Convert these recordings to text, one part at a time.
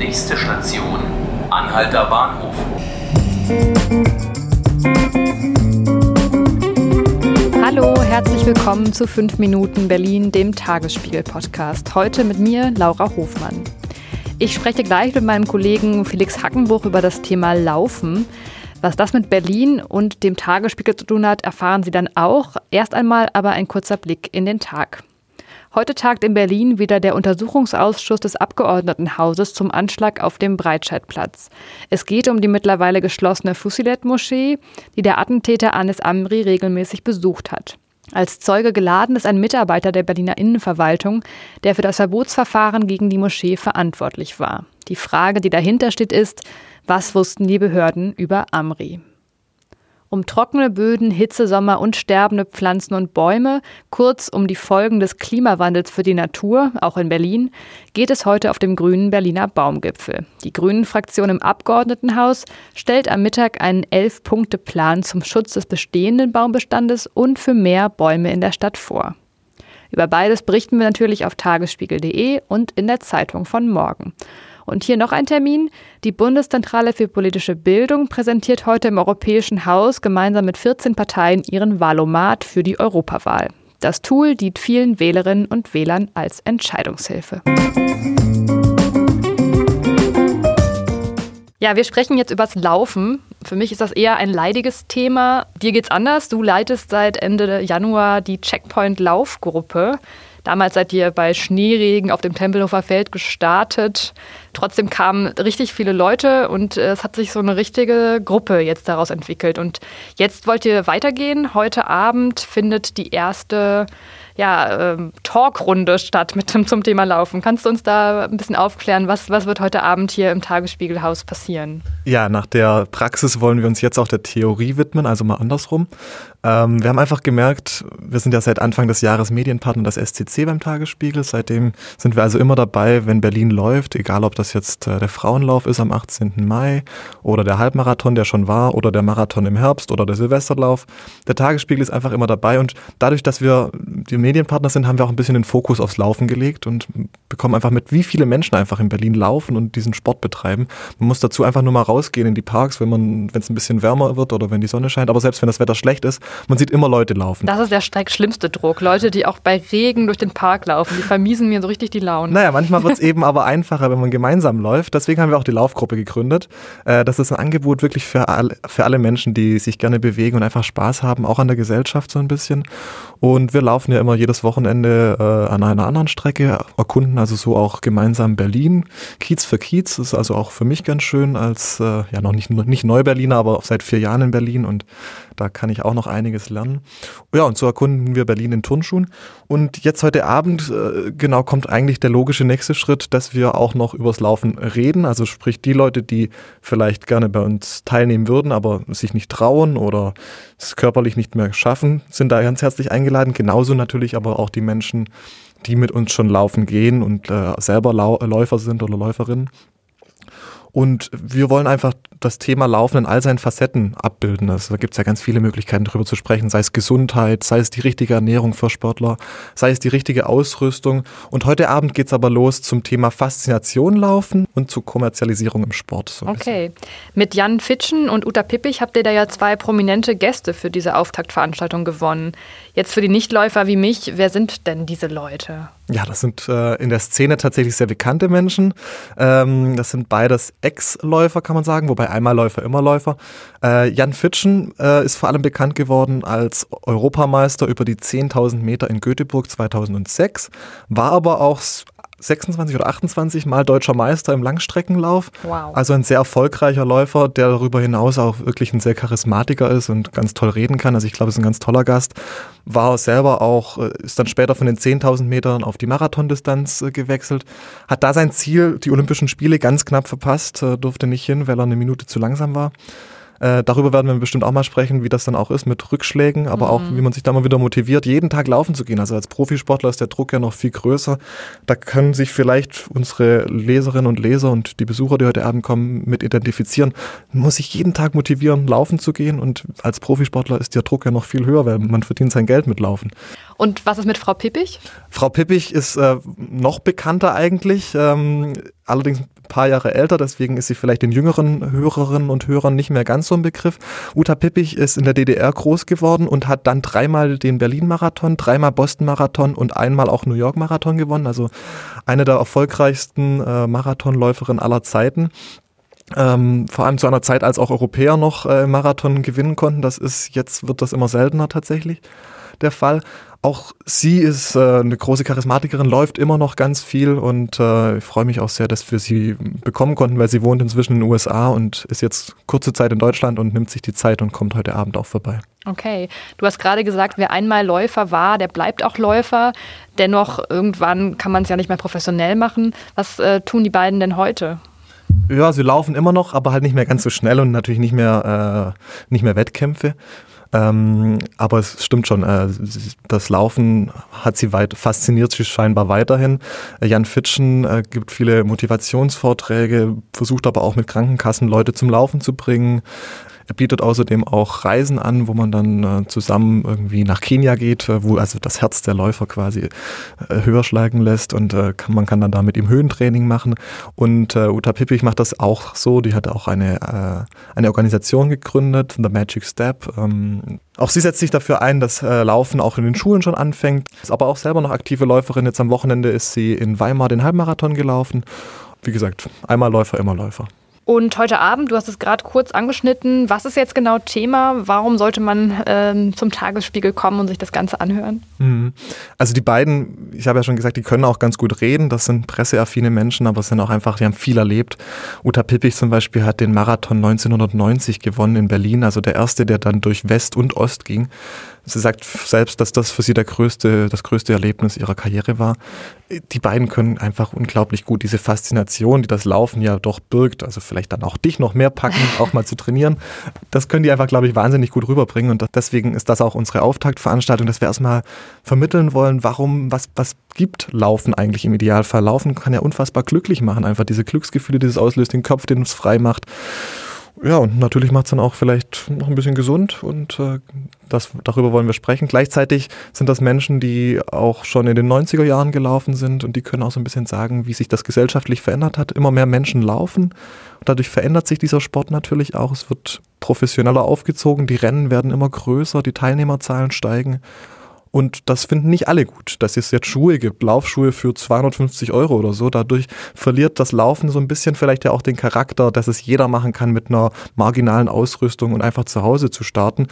Nächste Station, Anhalter Bahnhof. Hallo, herzlich willkommen zu 5 Minuten Berlin, dem Tagesspiegel-Podcast. Heute mit mir, Laura Hofmann. Ich spreche gleich mit meinem Kollegen Felix Hackenbuch über das Thema Laufen. Was das mit Berlin und dem Tagesspiegel zu tun hat, erfahren Sie dann auch. Erst einmal aber ein kurzer Blick in den Tag. Heute tagt in Berlin wieder der Untersuchungsausschuss des Abgeordnetenhauses zum Anschlag auf dem Breitscheidplatz. Es geht um die mittlerweile geschlossene Fusilet-Moschee, die der Attentäter Anis Amri regelmäßig besucht hat. Als Zeuge geladen ist ein Mitarbeiter der Berliner Innenverwaltung, der für das Verbotsverfahren gegen die Moschee verantwortlich war. Die Frage, die dahinter steht, ist, was wussten die Behörden über Amri? Um trockene Böden, Hitzesommer und sterbende Pflanzen und Bäume, kurz um die Folgen des Klimawandels für die Natur, auch in Berlin, geht es heute auf dem grünen Berliner Baumgipfel. Die Grünen-Fraktion im Abgeordnetenhaus stellt am Mittag einen Elf-Punkte-Plan zum Schutz des bestehenden Baumbestandes und für mehr Bäume in der Stadt vor. Über beides berichten wir natürlich auf tagesspiegel.de und in der Zeitung von morgen. Und hier noch ein Termin. Die Bundeszentrale für politische Bildung präsentiert heute im Europäischen Haus gemeinsam mit 14 Parteien ihren Wahlomat für die Europawahl. Das Tool dient vielen Wählerinnen und Wählern als Entscheidungshilfe. Ja, wir sprechen jetzt übers Laufen. Für mich ist das eher ein leidiges Thema. Dir geht's anders. Du leitest seit Ende Januar die Checkpoint Laufgruppe. Damals seid ihr bei Schneeregen auf dem Tempelhofer Feld gestartet. Trotzdem kamen richtig viele Leute und äh, es hat sich so eine richtige Gruppe jetzt daraus entwickelt. Und jetzt wollt ihr weitergehen. Heute Abend findet die erste ja, ähm, Talkrunde statt mit dem, zum Thema Laufen. Kannst du uns da ein bisschen aufklären, was, was wird heute Abend hier im Tagesspiegelhaus passieren? Ja, nach der Praxis wollen wir uns jetzt auch der Theorie widmen, also mal andersrum. Ähm, wir haben einfach gemerkt, wir sind ja seit Anfang des Jahres Medienpartner des SCC beim Tagesspiegel. Seitdem sind wir also immer dabei, wenn Berlin läuft, egal ob das jetzt äh, der Frauenlauf ist am 18. Mai oder der Halbmarathon, der schon war, oder der Marathon im Herbst oder der Silvesterlauf. Der Tagesspiegel ist einfach immer dabei und dadurch, dass wir die Medienpartner sind, haben wir auch ein bisschen den Fokus aufs Laufen gelegt und bekommen einfach mit, wie viele Menschen einfach in Berlin laufen und diesen Sport betreiben. Man muss dazu einfach nur mal rausgehen in die Parks, wenn man, wenn es ein bisschen wärmer wird oder wenn die Sonne scheint. Aber selbst wenn das Wetter schlecht ist, man sieht immer Leute laufen. Das ist der schlimmste Druck. Leute, die auch bei Regen durch den Park laufen, die vermiesen mir so richtig die Laune. Naja, manchmal wird es eben aber einfacher, wenn man gemeinsam läuft. Deswegen haben wir auch die Laufgruppe gegründet. Äh, das ist ein Angebot wirklich für alle, für alle Menschen, die sich gerne bewegen und einfach Spaß haben, auch an der Gesellschaft so ein bisschen. Und wir laufen ja immer jedes Wochenende äh, an einer anderen Strecke, erkunden also so auch gemeinsam Berlin, Kiez für Kiez. Ist also auch für mich ganz schön als, äh, ja noch nicht, nicht Neu-Berliner, aber seit vier Jahren in Berlin und da kann ich auch noch einiges lernen. Ja, und so erkunden wir Berlin in Turnschuhen. Und jetzt heute Abend, äh, genau, kommt eigentlich der logische nächste Schritt, dass wir auch noch übers Laufen reden. Also sprich die Leute, die vielleicht gerne bei uns teilnehmen würden, aber sich nicht trauen oder es körperlich nicht mehr schaffen, sind da ganz herzlich eingeladen. Genauso natürlich aber auch die Menschen, die mit uns schon laufen gehen und äh, selber Lau Läufer sind oder Läuferinnen. Und wir wollen einfach das Thema Laufen in all seinen Facetten abbilden. Also da gibt es ja ganz viele Möglichkeiten darüber zu sprechen, sei es Gesundheit, sei es die richtige Ernährung für Sportler, sei es die richtige Ausrüstung. Und heute Abend geht es aber los zum Thema Faszination Laufen und zur Kommerzialisierung im Sport. So okay. Mit Jan Fitschen und Uta Pippich habt ihr da ja zwei prominente Gäste für diese Auftaktveranstaltung gewonnen. Jetzt für die Nichtläufer wie mich, wer sind denn diese Leute? Ja, das sind äh, in der Szene tatsächlich sehr bekannte Menschen. Ähm, das sind beides Ex-Läufer, kann man sagen, wobei einmal Läufer, immer Läufer. Äh, Jan Fitschen äh, ist vor allem bekannt geworden als Europameister über die 10.000 Meter in Göteborg 2006, war aber auch 26 oder 28 Mal deutscher Meister im Langstreckenlauf. Wow. Also ein sehr erfolgreicher Läufer, der darüber hinaus auch wirklich ein sehr Charismatiker ist und ganz toll reden kann. Also ich glaube, es ist ein ganz toller Gast. War selber auch, äh, ist dann später von den 10.000 Metern auf die Marathondistanz äh, gewechselt. Hat da sein Ziel, die Olympischen Spiele, ganz knapp verpasst, äh, durfte nicht hin, weil er eine Minute zu langsam war. Äh, darüber werden wir bestimmt auch mal sprechen, wie das dann auch ist mit Rückschlägen, aber mhm. auch wie man sich da mal wieder motiviert, jeden Tag laufen zu gehen. Also als Profisportler ist der Druck ja noch viel größer. Da können sich vielleicht unsere Leserinnen und Leser und die Besucher, die heute Abend kommen, mit identifizieren. Man muss sich jeden Tag motivieren, laufen zu gehen und als Profisportler ist der Druck ja noch viel höher, weil man verdient sein Geld mit Laufen. Und was ist mit Frau Pippich? Frau Pippich ist äh, noch bekannter eigentlich. Ähm, allerdings paar Jahre älter, deswegen ist sie vielleicht den jüngeren Hörerinnen und Hörern nicht mehr ganz so ein Begriff. Uta Pippich ist in der DDR groß geworden und hat dann dreimal den Berlin-Marathon, dreimal Boston-Marathon und einmal auch New York-Marathon gewonnen. Also eine der erfolgreichsten äh, Marathonläuferinnen aller Zeiten. Ähm, vor allem zu einer Zeit, als auch Europäer noch äh, Marathon gewinnen konnten. Das ist, jetzt wird das immer seltener tatsächlich der Fall. Auch sie ist äh, eine große Charismatikerin, läuft immer noch ganz viel und äh, ich freue mich auch sehr, dass wir sie bekommen konnten, weil sie wohnt inzwischen in den USA und ist jetzt kurze Zeit in Deutschland und nimmt sich die Zeit und kommt heute Abend auch vorbei. Okay, du hast gerade gesagt, wer einmal Läufer war, der bleibt auch Läufer. Dennoch, irgendwann kann man es ja nicht mehr professionell machen. Was äh, tun die beiden denn heute? Ja, sie laufen immer noch, aber halt nicht mehr ganz so schnell und natürlich nicht mehr, äh, nicht mehr Wettkämpfe. Ähm, aber es stimmt schon, äh, das Laufen hat sie weit, fasziniert sie scheinbar weiterhin. Jan Fitschen äh, gibt viele Motivationsvorträge, versucht aber auch mit Krankenkassen Leute zum Laufen zu bringen. Er bietet außerdem auch Reisen an, wo man dann äh, zusammen irgendwie nach Kenia geht, äh, wo also das Herz der Läufer quasi äh, höher schlagen lässt und man kann dann da mit ihm Höhentraining machen. Und Uta Pippich macht das auch so. Die hat auch eine, eine Organisation gegründet, The Magic Step. Ähm, auch sie setzt sich dafür ein, dass Laufen auch in den Schulen schon anfängt. Ist aber auch selber noch aktive Läuferin. Jetzt am Wochenende ist sie in Weimar den Halbmarathon gelaufen. Wie gesagt, einmal Läufer, immer Läufer. Und heute Abend, du hast es gerade kurz angeschnitten, was ist jetzt genau Thema? Warum sollte man ähm, zum Tagesspiegel kommen und sich das Ganze anhören? Mhm. Also die beiden, ich habe ja schon gesagt, die können auch ganz gut reden. Das sind presseaffine Menschen, aber es sind auch einfach, die haben viel erlebt. Uta Pippich zum Beispiel hat den Marathon 1990 gewonnen in Berlin, also der erste, der dann durch West und Ost ging. Sie sagt selbst, dass das für sie der größte, das größte Erlebnis ihrer Karriere war. Die beiden können einfach unglaublich gut diese Faszination, die das Laufen ja doch birgt, also vielleicht dann auch dich noch mehr packen, auch mal zu trainieren. Das können die einfach, glaube ich, wahnsinnig gut rüberbringen und deswegen ist das auch unsere Auftaktveranstaltung, dass wir erstmal vermitteln wollen, warum, was, was gibt Laufen eigentlich im Idealfall? Laufen kann ja unfassbar glücklich machen, einfach diese Glücksgefühle, die es auslöst, den Kopf, den es frei macht. Ja, und natürlich macht es dann auch vielleicht noch ein bisschen gesund und äh, das, darüber wollen wir sprechen. Gleichzeitig sind das Menschen, die auch schon in den 90er Jahren gelaufen sind und die können auch so ein bisschen sagen, wie sich das gesellschaftlich verändert hat. Immer mehr Menschen laufen. Dadurch verändert sich dieser Sport natürlich auch. Es wird professioneller aufgezogen, die Rennen werden immer größer, die Teilnehmerzahlen steigen. Und das finden nicht alle gut, dass es jetzt Schuhe gibt, Laufschuhe für 250 Euro oder so. Dadurch verliert das Laufen so ein bisschen vielleicht ja auch den Charakter, dass es jeder machen kann mit einer marginalen Ausrüstung und einfach zu Hause zu starten.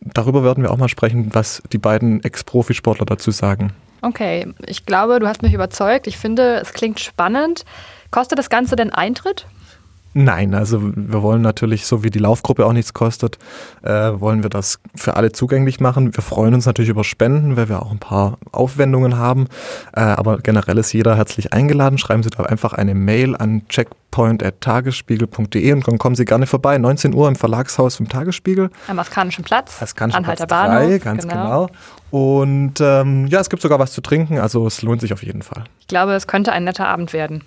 Darüber werden wir auch mal sprechen, was die beiden Ex-Profisportler dazu sagen. Okay, ich glaube, du hast mich überzeugt. Ich finde, es klingt spannend. Kostet das Ganze denn Eintritt? Nein, also wir wollen natürlich, so wie die Laufgruppe auch nichts kostet, äh, wollen wir das für alle zugänglich machen. Wir freuen uns natürlich über Spenden, weil wir auch ein paar Aufwendungen haben. Äh, aber generell ist jeder herzlich eingeladen. Schreiben Sie da einfach eine Mail an checkpoint.tagesspiegel.de und dann kommen Sie gerne vorbei. 19 Uhr im Verlagshaus im Tagesspiegel. Am Askanischen Platz. Askanischen Anhalter Platz 3, Bahnhof, ganz genau. genau. Und ähm, ja, es gibt sogar was zu trinken, also es lohnt sich auf jeden Fall. Ich glaube, es könnte ein netter Abend werden.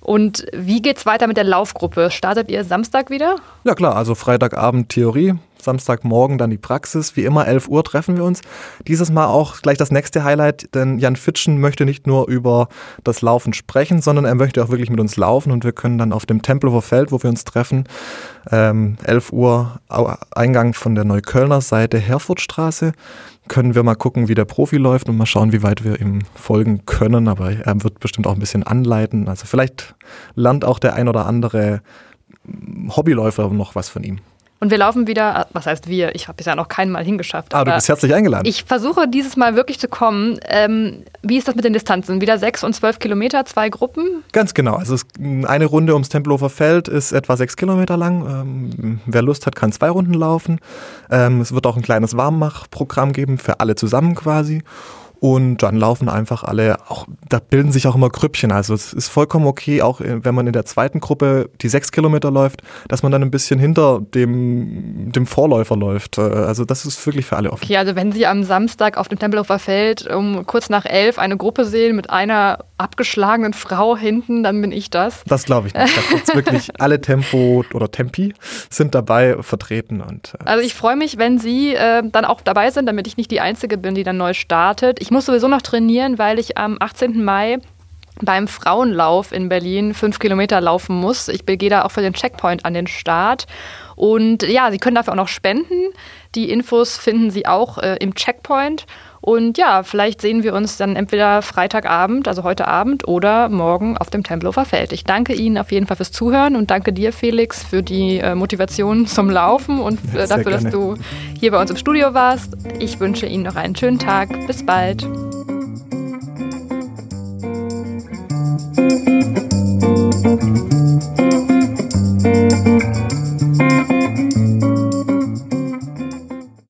Und wie geht's weiter mit der Laufgruppe? Startet ihr Samstag wieder? Ja klar, also Freitagabend Theorie, Samstagmorgen dann die Praxis. Wie immer 11 Uhr treffen wir uns. Dieses Mal auch gleich das nächste Highlight, denn Jan Fitschen möchte nicht nur über das Laufen sprechen, sondern er möchte auch wirklich mit uns laufen und wir können dann auf dem Tempelhofer Feld, wo wir uns treffen, ähm, 11 Uhr Eingang von der Neuköllner Seite Herfordstraße, können wir mal gucken, wie der Profi läuft und mal schauen, wie weit wir ihm folgen können. Aber er wird bestimmt auch ein bisschen anleiten. Also vielleicht lernt auch der ein oder andere Hobbyläufer noch was von ihm. Und wir laufen wieder, was heißt wir? Ich habe bisher noch keinen Mal hingeschafft. Ah, du bist herzlich eingeladen. Ich versuche dieses Mal wirklich zu kommen. Ähm, wie ist das mit den Distanzen? Wieder sechs und zwölf Kilometer, zwei Gruppen? Ganz genau. Also es, eine Runde ums Tempelhofer Feld ist etwa sechs Kilometer lang. Ähm, wer Lust hat, kann zwei Runden laufen. Ähm, es wird auch ein kleines Warmmachprogramm geben für alle zusammen quasi. Und dann laufen einfach alle, auch da bilden sich auch immer Grüppchen. Also es ist vollkommen okay, auch wenn man in der zweiten Gruppe die sechs Kilometer läuft, dass man dann ein bisschen hinter dem, dem Vorläufer läuft. Äh, also das ist wirklich für alle offen. Okay, also wenn Sie am Samstag auf dem Tempelhofer Feld um kurz nach elf eine Gruppe sehen mit einer abgeschlagenen Frau hinten, dann bin ich das. Das glaube ich nicht. Da gibt's wirklich alle Tempo oder Tempi sind dabei vertreten. Und, äh, also ich freue mich, wenn Sie äh, dann auch dabei sind, damit ich nicht die Einzige bin, die dann neu startet. Ich ich muss sowieso noch trainieren, weil ich am 18. Mai beim Frauenlauf in Berlin fünf Kilometer laufen muss. Ich gehe da auch für den Checkpoint an den Start. Und ja, Sie können dafür auch noch spenden. Die Infos finden Sie auch äh, im Checkpoint. Und ja, vielleicht sehen wir uns dann entweder Freitagabend, also heute Abend, oder morgen auf dem Tempelhofer Feld. Ich danke Ihnen auf jeden Fall fürs Zuhören und danke dir, Felix, für die äh, Motivation zum Laufen und äh, dafür, gerne. dass du hier bei uns im Studio warst. Ich wünsche Ihnen noch einen schönen Tag. Bis bald.